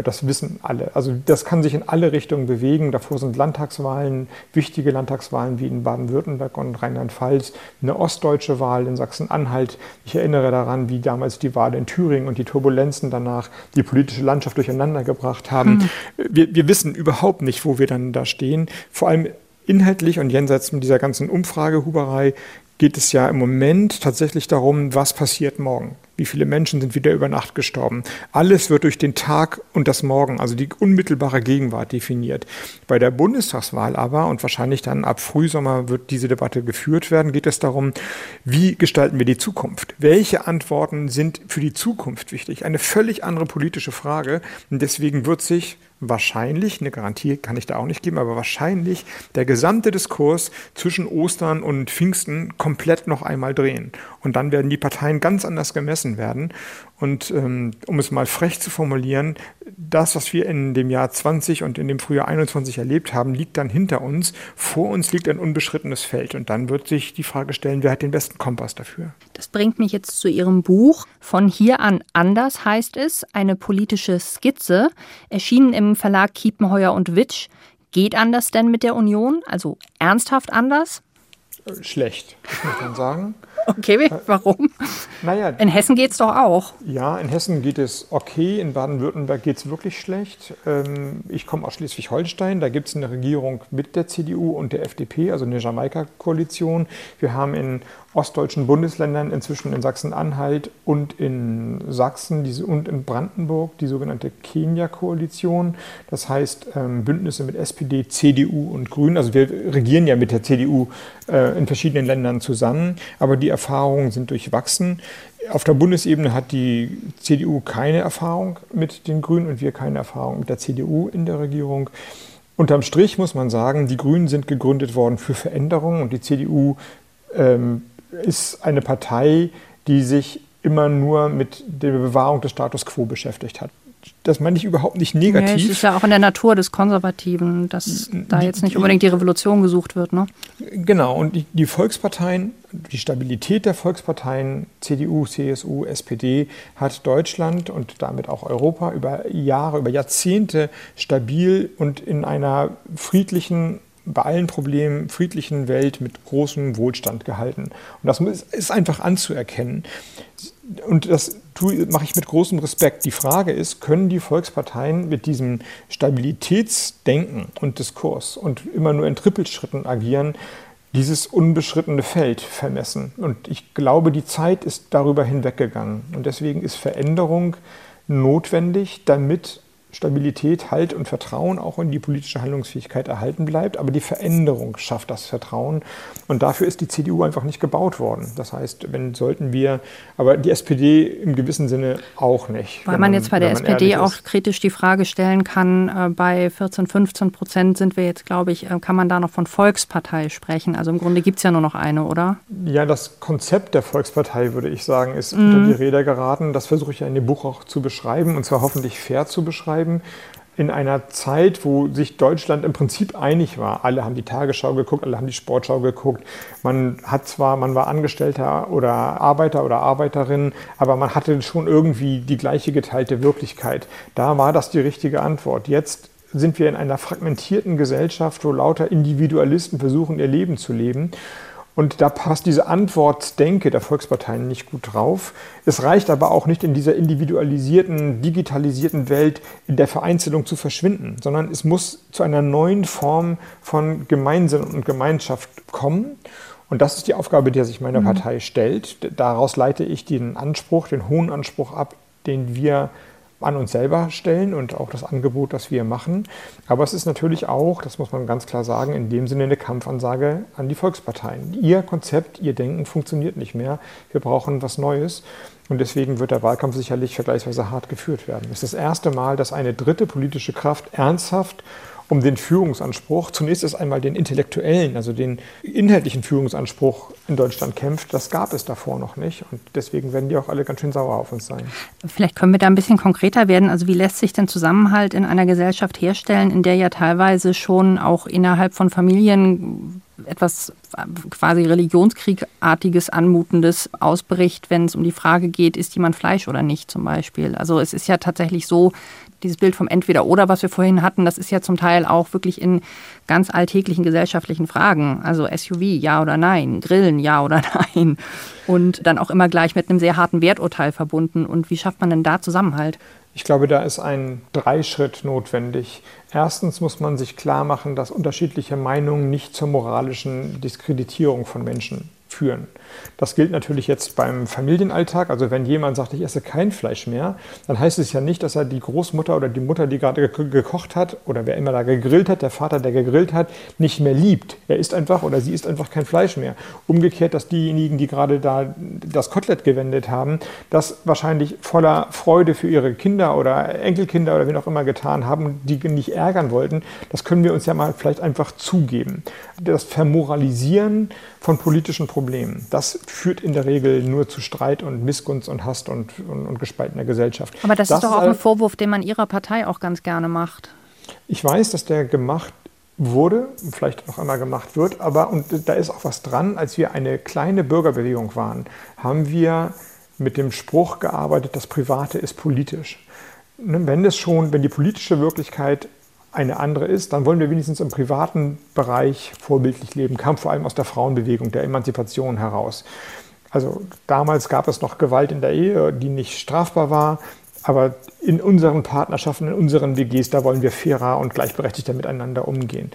das wissen alle. Also das kann sich in alle Richtungen bewegen. Davor sind Landtagswahlen, wichtige Landtagswahlen wie in Baden-Württemberg und Rheinland-Pfalz, eine ostdeutsche Wahl in Sachsen-Anhalt. Ich erinnere daran, wie damals die Wahl in Thüringen und die Turbulenzen danach die politische Landschaft durcheinander gebracht haben. Hm. Wir, wir wissen überhaupt nicht, wo wir dann da stehen. Vor allem inhaltlich und jenseits dieser ganzen Umfragehuberei geht es ja im Moment tatsächlich darum, was passiert morgen. Wie viele Menschen sind wieder über Nacht gestorben? Alles wird durch den Tag und das Morgen, also die unmittelbare Gegenwart definiert. Bei der Bundestagswahl aber, und wahrscheinlich dann ab Frühsommer wird diese Debatte geführt werden, geht es darum, wie gestalten wir die Zukunft? Welche Antworten sind für die Zukunft wichtig? Eine völlig andere politische Frage. Und deswegen wird sich wahrscheinlich, eine Garantie kann ich da auch nicht geben, aber wahrscheinlich der gesamte Diskurs zwischen Ostern und Pfingsten komplett noch einmal drehen. Und dann werden die Parteien ganz anders gemessen werden. Und ähm, um es mal frech zu formulieren, das, was wir in dem Jahr 20 und in dem Frühjahr 21 erlebt haben, liegt dann hinter uns. Vor uns liegt ein unbeschrittenes Feld. Und dann wird sich die Frage stellen, wer hat den besten Kompass dafür? Das bringt mich jetzt zu Ihrem Buch. Von hier an anders heißt es, eine politische Skizze, erschienen im Verlag Kiepenheuer und Witsch. Geht anders denn mit der Union? Also ernsthaft anders? Schlecht, muss man sagen. Okay, warum? Naja, in Hessen geht es doch auch. Ja, in Hessen geht es okay, in Baden-Württemberg geht es wirklich schlecht. Ähm, ich komme aus Schleswig-Holstein, da gibt es eine Regierung mit der CDU und der FDP, also eine Jamaika-Koalition. Wir haben in ostdeutschen Bundesländern, inzwischen in Sachsen-Anhalt und in Sachsen und in Brandenburg die sogenannte Kenia-Koalition. Das heißt ähm, Bündnisse mit SPD, CDU und Grünen. Also wir regieren ja mit der CDU äh, in verschiedenen Ländern zusammen, aber die Erfahrungen sind durchwachsen. Auf der Bundesebene hat die CDU keine Erfahrung mit den Grünen und wir keine Erfahrung mit der CDU in der Regierung. Unterm Strich muss man sagen, die Grünen sind gegründet worden für Veränderungen und die CDU ähm, ist eine Partei, die sich immer nur mit der Bewahrung des Status quo beschäftigt hat. Das meine ich überhaupt nicht negativ. Ja, es ist ja auch in der Natur des Konservativen, dass da jetzt nicht unbedingt die Revolution gesucht wird. Ne? Genau, und die, die Volksparteien, die Stabilität der Volksparteien, CDU, CSU, SPD, hat Deutschland und damit auch Europa über Jahre, über Jahrzehnte stabil und in einer friedlichen bei allen Problemen friedlichen Welt mit großem Wohlstand gehalten. Und das ist einfach anzuerkennen. Und das mache ich mit großem Respekt. Die Frage ist, können die Volksparteien mit diesem Stabilitätsdenken und Diskurs und immer nur in Trippelschritten agieren, dieses unbeschrittene Feld vermessen? Und ich glaube, die Zeit ist darüber hinweggegangen. Und deswegen ist Veränderung notwendig, damit Stabilität, Halt und Vertrauen auch in die politische Handlungsfähigkeit erhalten bleibt. Aber die Veränderung schafft das Vertrauen. Und dafür ist die CDU einfach nicht gebaut worden. Das heißt, wenn sollten wir, aber die SPD im gewissen Sinne auch nicht. Weil man, man, jetzt bei der SPD auch kritisch die Frage stellen kann, äh, bei 14, 15 Prozent sind wir jetzt, glaube ich, äh, kann man da noch von Volkspartei sprechen. Also im Grunde gibt es ja nur noch eine, oder? Ja, das Konzept der Volkspartei, würde ich sagen, ist mhm. unter die Räder geraten. Das versuche ich ja in dem Buch auch zu beschreiben und zwar hoffentlich fair zu beschreiben schreiben, in einer Zeit, wo sich Deutschland im Prinzip einig war. Alle haben die Tagesschau geguckt, alle haben die Sportschau geguckt. Man hat zwar, man war Angestellter oder Arbeiter oder Arbeiterin, aber man hatte schon irgendwie die gleiche geteilte Wirklichkeit. Da war das die richtige Antwort. Jetzt sind wir in einer fragmentierten Gesellschaft, wo lauter Individualisten versuchen, ihr Leben zu leben. Und da passt diese Antwortdenke der Volksparteien nicht gut drauf. Es reicht aber auch nicht in dieser individualisierten, digitalisierten Welt in der Vereinzelung zu verschwinden, sondern es muss zu einer neuen Form von Gemeinsinn und Gemeinschaft kommen. Und das ist die Aufgabe, die sich meine mhm. Partei stellt. Daraus leite ich den Anspruch, den hohen Anspruch ab, den wir an uns selber stellen und auch das Angebot, das wir machen. Aber es ist natürlich auch, das muss man ganz klar sagen, in dem Sinne eine Kampfansage an die Volksparteien. Ihr Konzept, ihr Denken funktioniert nicht mehr. Wir brauchen was Neues. Und deswegen wird der Wahlkampf sicherlich vergleichsweise hart geführt werden. Es ist das erste Mal, dass eine dritte politische Kraft ernsthaft um den Führungsanspruch, zunächst erst einmal den intellektuellen, also den inhaltlichen Führungsanspruch in Deutschland kämpft. Das gab es davor noch nicht und deswegen werden die auch alle ganz schön sauer auf uns sein. Vielleicht können wir da ein bisschen konkreter werden. Also wie lässt sich denn Zusammenhalt in einer Gesellschaft herstellen, in der ja teilweise schon auch innerhalb von Familien etwas quasi Religionskriegartiges, Anmutendes ausbricht, wenn es um die Frage geht, isst jemand Fleisch oder nicht zum Beispiel. Also es ist ja tatsächlich so, dieses Bild vom Entweder-Oder, was wir vorhin hatten, das ist ja zum Teil auch wirklich in ganz alltäglichen gesellschaftlichen Fragen. Also SUV, ja oder nein, Grillen, ja oder nein. Und dann auch immer gleich mit einem sehr harten Werturteil verbunden. Und wie schafft man denn da Zusammenhalt? Ich glaube, da ist ein Dreischritt notwendig. Erstens muss man sich klar machen, dass unterschiedliche Meinungen nicht zur moralischen Diskreditierung von Menschen führen. Das gilt natürlich jetzt beim Familienalltag. Also wenn jemand sagt, ich esse kein Fleisch mehr, dann heißt es ja nicht, dass er die Großmutter oder die Mutter, die gerade gekocht hat oder wer immer da gegrillt hat, der Vater, der gegrillt hat, nicht mehr liebt. Er isst einfach oder sie isst einfach kein Fleisch mehr. Umgekehrt, dass diejenigen, die gerade da das Kotelett gewendet haben, das wahrscheinlich voller Freude für ihre Kinder oder Enkelkinder oder wen auch immer getan haben, die nicht ärgern wollten, das können wir uns ja mal vielleicht einfach zugeben. Das Vermoralisieren von politischen Problemen, das das führt in der Regel nur zu Streit und Missgunst und Hass und, und, und gespaltener Gesellschaft. Aber das, das ist doch auch ein Vorwurf, den man Ihrer Partei auch ganz gerne macht. Ich weiß, dass der gemacht wurde, vielleicht noch einmal gemacht wird, aber und da ist auch was dran, als wir eine kleine Bürgerbewegung waren, haben wir mit dem Spruch gearbeitet, das Private ist politisch. Ne, wenn es schon, wenn die politische Wirklichkeit eine andere ist, dann wollen wir wenigstens im privaten Bereich vorbildlich leben, kam vor allem aus der Frauenbewegung, der Emanzipation heraus. Also damals gab es noch Gewalt in der Ehe, die nicht strafbar war, aber in unseren Partnerschaften, in unseren WGs, da wollen wir fairer und gleichberechtigter miteinander umgehen.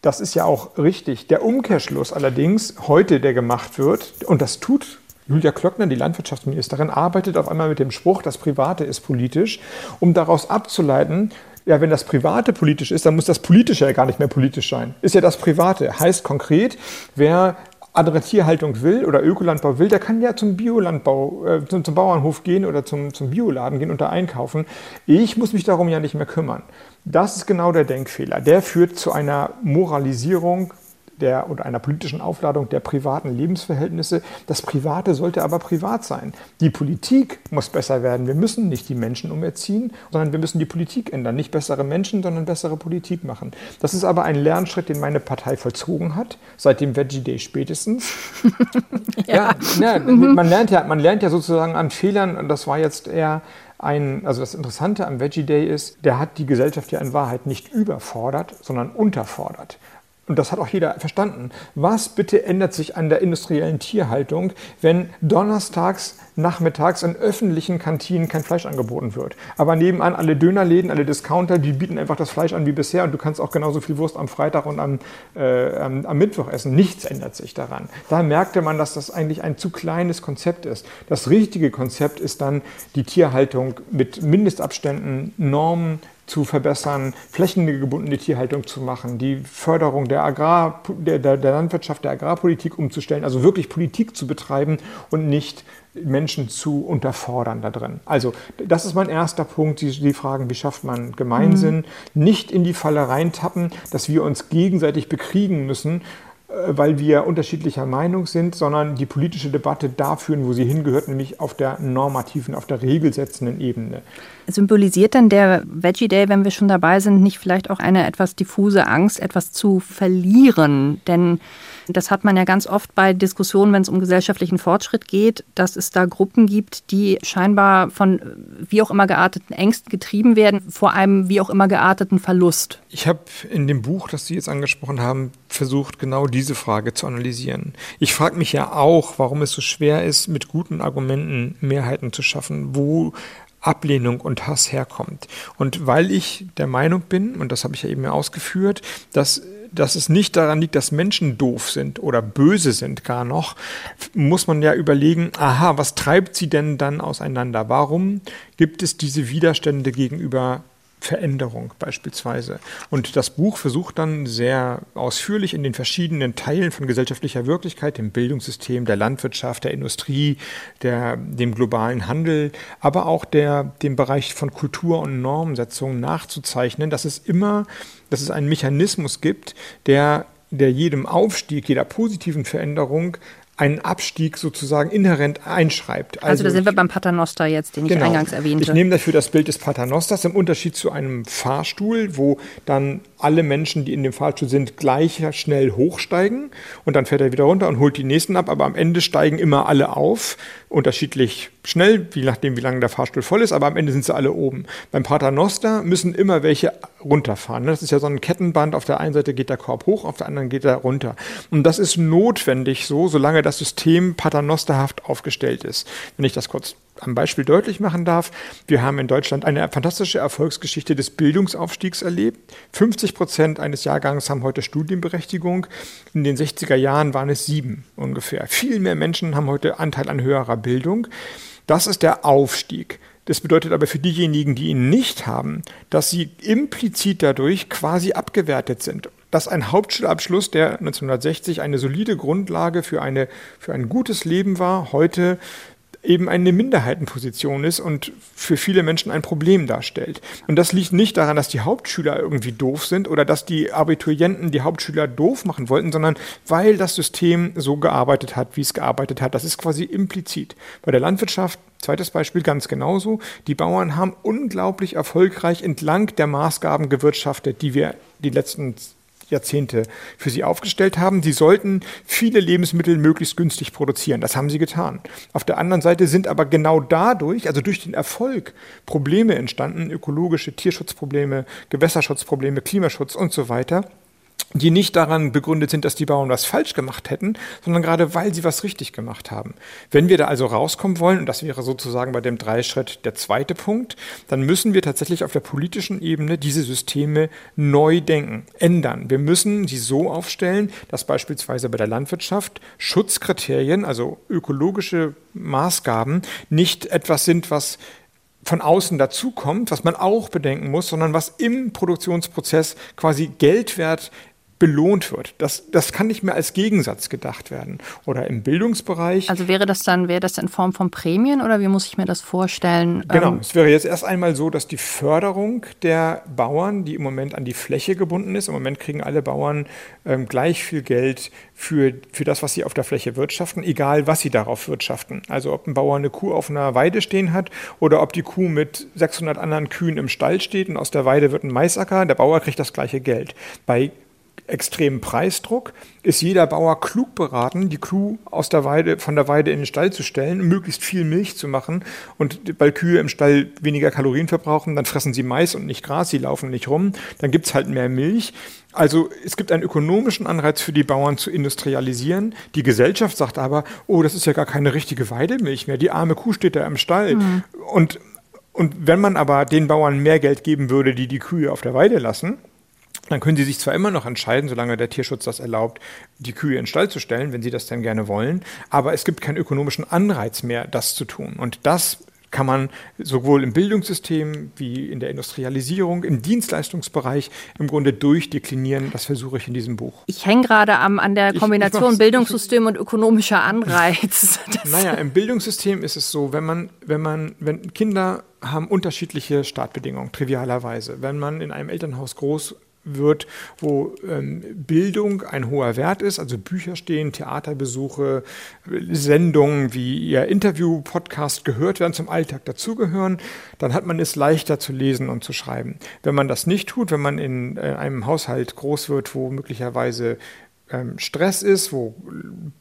Das ist ja auch richtig. Der Umkehrschluss allerdings heute, der gemacht wird, und das tut Julia Klöckner, die Landwirtschaftsministerin, arbeitet auf einmal mit dem Spruch, das Private ist politisch, um daraus abzuleiten, ja, wenn das Private politisch ist, dann muss das Politische ja gar nicht mehr politisch sein. Ist ja das Private. Heißt konkret, wer andere Tierhaltung will oder Ökolandbau will, der kann ja zum Biolandbau, äh, zum, zum, Bauernhof gehen oder zum, zum Bioladen gehen und da einkaufen. Ich muss mich darum ja nicht mehr kümmern. Das ist genau der Denkfehler. Der führt zu einer Moralisierung der oder einer politischen Aufladung der privaten Lebensverhältnisse. Das Private sollte aber privat sein. Die Politik muss besser werden. Wir müssen nicht die Menschen umerziehen, sondern wir müssen die Politik ändern. Nicht bessere Menschen, sondern bessere Politik machen. Das ist aber ein Lernschritt, den meine Partei vollzogen hat, seit dem Veggie Day spätestens. ja, ja man, lernt ja, man lernt ja sozusagen an Fehlern und das war jetzt eher ein, also das Interessante am Veggie Day ist, der hat die Gesellschaft ja in Wahrheit nicht überfordert, sondern unterfordert und das hat auch jeder verstanden, was bitte ändert sich an der industriellen Tierhaltung, wenn donnerstags nachmittags in öffentlichen Kantinen kein Fleisch angeboten wird. Aber nebenan alle Dönerläden, alle Discounter, die bieten einfach das Fleisch an wie bisher und du kannst auch genauso viel Wurst am Freitag und am, äh, am, Mittwoch essen. Nichts ändert sich daran. Da merkte man, dass das eigentlich ein zu kleines Konzept ist. Das richtige Konzept ist dann die Tierhaltung mit Mindestabständen, Normen, zu verbessern, flächengebundene Tierhaltung zu machen, die Förderung der, Agrar, der, der, der Landwirtschaft, der Agrarpolitik umzustellen, also wirklich Politik zu betreiben und nicht Menschen zu unterfordern da drin. Also das ist mein erster Punkt, die, die Fragen, wie schafft man Gemeinsinn, mhm. nicht in die Falle reintappen, dass wir uns gegenseitig bekriegen müssen, weil wir unterschiedlicher Meinung sind, sondern die politische Debatte da führen, wo sie hingehört, nämlich auf der normativen, auf der regelsetzenden Ebene. Symbolisiert dann der Veggie Day, wenn wir schon dabei sind, nicht vielleicht auch eine etwas diffuse Angst, etwas zu verlieren? Denn Das hat man ja ganz oft bei Diskussionen, wenn es um gesellschaftlichen Fortschritt geht, dass es da Gruppen gibt, die scheinbar von wie auch immer gearteten Ängsten getrieben werden, vor einem wie auch immer gearteten Verlust. Ich habe in dem Buch, das Sie jetzt angesprochen haben, versucht, genau diese Frage zu analysieren. Ich frage mich ja auch, warum es so schwer ist, mit guten Argumenten Mehrheiten zu schaffen, wo Ablehnung und Hass herkommt. Und weil ich der Meinung bin, und das habe ich ja eben ausgeführt, dass dass es nicht daran liegt, dass Menschen doof sind oder böse sind gar noch, muss man ja überlegen, aha, was treibt sie denn dann auseinander? Warum gibt es diese Widerstände gegenüber Veränderung beispielsweise. Und das Buch versucht dann sehr ausführlich in den verschiedenen Teilen von gesellschaftlicher Wirklichkeit, dem Bildungssystem, der Landwirtschaft, der Industrie, der, dem globalen Handel, aber auch der, dem Bereich von Kultur und Normsetzung nachzuzeichnen, dass es immer, dass es einen Mechanismus gibt, der der jedem Aufstieg, jeder positiven Veränderung einen Abstieg sozusagen inhärent einschreibt. Also, also da sind wir beim Paternoster jetzt, den genau. ich eingangs erwähnte. Ich nehme dafür das Bild des Paternosters im Unterschied zu einem Fahrstuhl, wo dann alle Menschen, die in dem Fahrstuhl sind, gleich schnell hochsteigen und dann fährt er wieder runter und holt die nächsten ab, aber am Ende steigen immer alle auf, unterschiedlich schnell, je nachdem, wie lange der Fahrstuhl voll ist, aber am Ende sind sie alle oben. Beim Paternoster müssen immer welche runterfahren. Das ist ja so ein Kettenband, auf der einen Seite geht der Korb hoch, auf der anderen geht er runter. Und das ist notwendig so, solange das System paternosterhaft aufgestellt ist. Wenn ich das kurz am Beispiel deutlich machen darf, wir haben in Deutschland eine fantastische Erfolgsgeschichte des Bildungsaufstiegs erlebt. 50 Prozent eines Jahrgangs haben heute Studienberechtigung. In den 60er Jahren waren es sieben ungefähr. Viel mehr Menschen haben heute Anteil an höherer Bildung. Das ist der Aufstieg. Das bedeutet aber für diejenigen, die ihn nicht haben, dass sie implizit dadurch quasi abgewertet sind dass ein Hauptschulabschluss, der 1960 eine solide Grundlage für, eine, für ein gutes Leben war, heute eben eine Minderheitenposition ist und für viele Menschen ein Problem darstellt. Und das liegt nicht daran, dass die Hauptschüler irgendwie doof sind oder dass die Abiturienten die Hauptschüler doof machen wollten, sondern weil das System so gearbeitet hat, wie es gearbeitet hat. Das ist quasi implizit. Bei der Landwirtschaft Zweites Beispiel ganz genauso. Die Bauern haben unglaublich erfolgreich entlang der Maßgaben gewirtschaftet, die wir die letzten Jahrzehnte für sie aufgestellt haben. Sie sollten viele Lebensmittel möglichst günstig produzieren. Das haben sie getan. Auf der anderen Seite sind aber genau dadurch, also durch den Erfolg, Probleme entstanden, ökologische Tierschutzprobleme, Gewässerschutzprobleme, Klimaschutz und so weiter die nicht daran begründet sind, dass die Bauern was falsch gemacht hätten, sondern gerade weil sie was richtig gemacht haben. Wenn wir da also rauskommen wollen, und das wäre sozusagen bei dem Dreischritt der zweite Punkt, dann müssen wir tatsächlich auf der politischen Ebene diese Systeme neu denken, ändern. Wir müssen sie so aufstellen, dass beispielsweise bei der Landwirtschaft Schutzkriterien, also ökologische Maßgaben, nicht etwas sind, was von außen dazukommt, was man auch bedenken muss, sondern was im Produktionsprozess quasi Geldwert belohnt wird. Das, das kann nicht mehr als Gegensatz gedacht werden. Oder im Bildungsbereich. Also wäre das dann, wäre das in Form von Prämien oder wie muss ich mir das vorstellen? Genau, ähm es wäre jetzt erst einmal so, dass die Förderung der Bauern, die im Moment an die Fläche gebunden ist, im Moment kriegen alle Bauern ähm, gleich viel Geld für, für das, was sie auf der Fläche wirtschaften, egal was sie darauf wirtschaften. Also ob ein Bauer eine Kuh auf einer Weide stehen hat oder ob die Kuh mit 600 anderen Kühen im Stall steht und aus der Weide wird ein Maisacker, der Bauer kriegt das gleiche Geld. Bei extremen Preisdruck ist jeder Bauer klug beraten, die Kuh aus der Weide, von der Weide in den Stall zu stellen, möglichst viel Milch zu machen. Und weil Kühe im Stall weniger Kalorien verbrauchen, dann fressen sie Mais und nicht Gras, sie laufen nicht rum, dann gibt es halt mehr Milch. Also es gibt einen ökonomischen Anreiz für die Bauern zu industrialisieren. Die Gesellschaft sagt aber, oh, das ist ja gar keine richtige Weidemilch mehr. Die arme Kuh steht da im Stall. Mhm. Und, und wenn man aber den Bauern mehr Geld geben würde, die die Kühe auf der Weide lassen, dann können Sie sich zwar immer noch entscheiden, solange der Tierschutz das erlaubt, die Kühe in den Stall zu stellen, wenn Sie das denn gerne wollen, aber es gibt keinen ökonomischen Anreiz mehr, das zu tun. Und das kann man sowohl im Bildungssystem wie in der Industrialisierung, im Dienstleistungsbereich im Grunde durchdeklinieren. Das versuche ich in diesem Buch. Ich hänge gerade an der Kombination ich, ich Bildungssystem und ökonomischer Anreiz. naja, im Bildungssystem ist es so, wenn man, wenn man, wenn Kinder haben unterschiedliche Startbedingungen, trivialerweise. Wenn man in einem Elternhaus groß wird, wo ähm, Bildung ein hoher Wert ist, also Bücher stehen, Theaterbesuche, Sendungen wie Ihr Interview-Podcast gehört werden, zum Alltag dazugehören, dann hat man es leichter zu lesen und zu schreiben. Wenn man das nicht tut, wenn man in äh, einem Haushalt groß wird, wo möglicherweise Stress ist, wo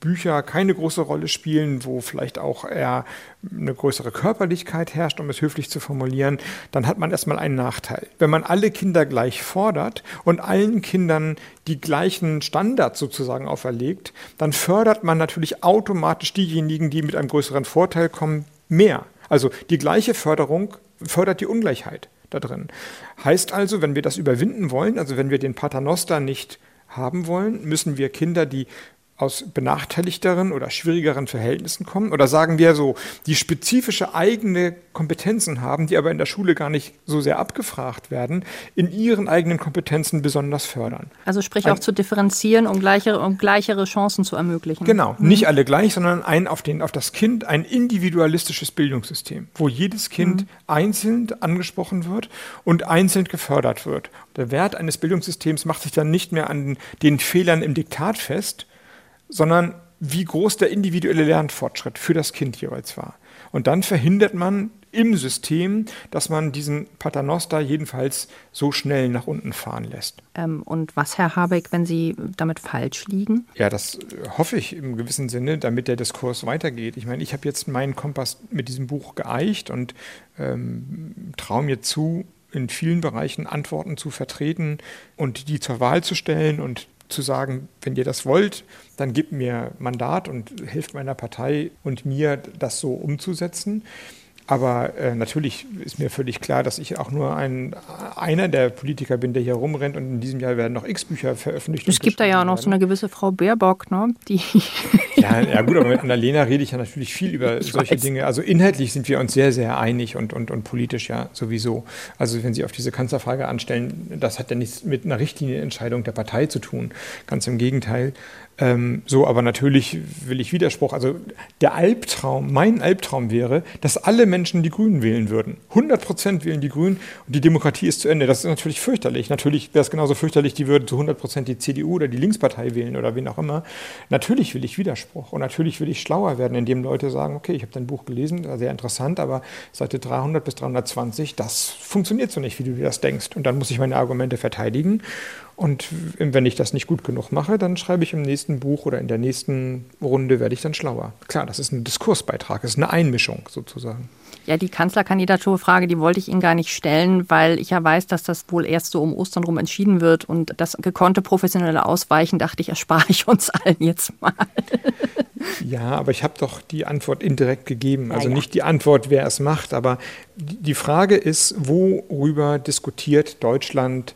Bücher keine große Rolle spielen, wo vielleicht auch eher eine größere Körperlichkeit herrscht, um es höflich zu formulieren, dann hat man erstmal einen Nachteil. Wenn man alle Kinder gleich fordert und allen Kindern die gleichen Standards sozusagen auferlegt, dann fördert man natürlich automatisch diejenigen, die mit einem größeren Vorteil kommen, mehr. Also die gleiche Förderung fördert die Ungleichheit da drin. Heißt also, wenn wir das überwinden wollen, also wenn wir den Paternoster nicht haben wollen, müssen wir Kinder, die aus benachteiligteren oder schwierigeren Verhältnissen kommen? Oder sagen wir so, die spezifische eigene Kompetenzen haben, die aber in der Schule gar nicht so sehr abgefragt werden, in ihren eigenen Kompetenzen besonders fördern? Also sprich auch ein, zu differenzieren, um gleichere, um gleichere Chancen zu ermöglichen. Genau, mhm. nicht alle gleich, sondern ein auf, den, auf das Kind ein individualistisches Bildungssystem, wo jedes Kind mhm. einzeln angesprochen wird und einzeln gefördert wird. Der Wert eines Bildungssystems macht sich dann nicht mehr an den Fehlern im Diktat fest, sondern wie groß der individuelle Lernfortschritt für das Kind jeweils war. Und dann verhindert man im System, dass man diesen Paternoster jedenfalls so schnell nach unten fahren lässt. Ähm, und was, Herr Habeck, wenn Sie damit falsch liegen? Ja, das hoffe ich im gewissen Sinne, damit der Diskurs weitergeht. Ich meine, ich habe jetzt meinen Kompass mit diesem Buch geeicht und ähm, traue mir zu, in vielen Bereichen Antworten zu vertreten und die zur Wahl zu stellen und zu sagen, wenn ihr das wollt, dann gebt mir Mandat und hilft meiner Partei und mir, das so umzusetzen. Aber äh, natürlich ist mir völlig klar, dass ich auch nur ein, einer der Politiker bin, der hier rumrennt und in diesem Jahr werden noch x Bücher veröffentlicht. Es gibt da ja auch noch so eine gewisse Frau Baerbock, ne? Die ja, ja, gut, aber mit Annalena rede ich ja natürlich viel über ich solche weiß. Dinge. Also inhaltlich sind wir uns sehr, sehr einig und, und, und politisch ja sowieso. Also wenn Sie auf diese Kanzlerfrage anstellen, das hat ja nichts mit einer Richtlinienentscheidung der Partei zu tun. Ganz im Gegenteil. Ähm, so, aber natürlich will ich Widerspruch. Also der Albtraum, mein Albtraum wäre, dass alle Menschen die Grünen wählen würden. 100 Prozent wählen die Grünen und die Demokratie ist zu Ende. Das ist natürlich fürchterlich. Natürlich wäre es genauso fürchterlich, die würden zu 100 Prozent die CDU oder die Linkspartei wählen oder wen auch immer. Natürlich will ich Widerspruch und natürlich will ich schlauer werden, indem Leute sagen, okay, ich habe dein Buch gelesen, sehr interessant, aber Seite 300 bis 320, das funktioniert so nicht, wie du dir das denkst. Und dann muss ich meine Argumente verteidigen und wenn ich das nicht gut genug mache, dann schreibe ich im nächsten Buch oder in der nächsten Runde werde ich dann schlauer. Klar, das ist ein Diskursbeitrag, das ist eine Einmischung sozusagen. Ja, die Kanzlerkandidaturfrage, die wollte ich Ihnen gar nicht stellen, weil ich ja weiß, dass das wohl erst so um Ostern rum entschieden wird und das gekonnte professionelle Ausweichen, dachte ich, erspare ich uns allen jetzt mal. Ja, aber ich habe doch die Antwort indirekt gegeben. Also ja, ja. nicht die Antwort, wer es macht, aber die Frage ist, worüber diskutiert Deutschland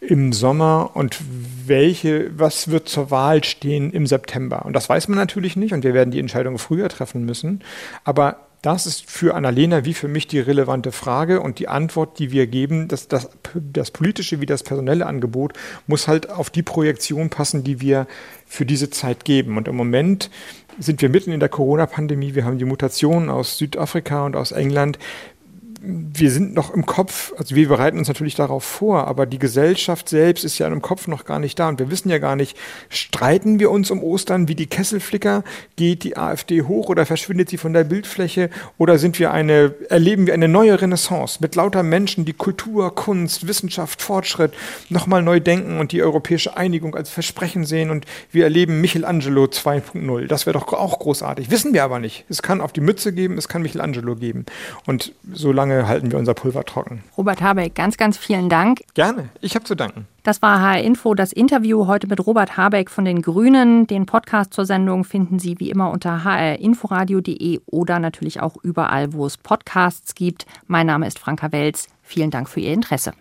im Sommer und welche, was wird zur Wahl stehen im September? Und das weiß man natürlich nicht und wir werden die Entscheidung früher treffen müssen. Aber das ist für Annalena wie für mich die relevante Frage und die Antwort, die wir geben, dass das, das politische wie das personelle Angebot muss halt auf die Projektion passen, die wir für diese Zeit geben. Und im Moment sind wir mitten in der Corona-Pandemie. Wir haben die Mutationen aus Südafrika und aus England wir sind noch im Kopf, also wir bereiten uns natürlich darauf vor, aber die Gesellschaft selbst ist ja im Kopf noch gar nicht da und wir wissen ja gar nicht, streiten wir uns um Ostern wie die Kesselflicker, geht die AfD hoch oder verschwindet sie von der Bildfläche oder sind wir eine, erleben wir eine neue Renaissance mit lauter Menschen, die Kultur, Kunst, Wissenschaft, Fortschritt nochmal neu denken und die europäische Einigung als Versprechen sehen und wir erleben Michelangelo 2.0. Das wäre doch auch großartig. Wissen wir aber nicht. Es kann auf die Mütze geben, es kann Michelangelo geben. Und solange lange halten wir unser Pulver trocken. Robert Habeck, ganz, ganz vielen Dank. Gerne, ich habe zu danken. Das war HR Info, das Interview heute mit Robert Habeck von den Grünen. Den Podcast zur Sendung finden Sie wie immer unter hrinforadio.de oder natürlich auch überall, wo es Podcasts gibt. Mein Name ist Franka Welz. Vielen Dank für Ihr Interesse.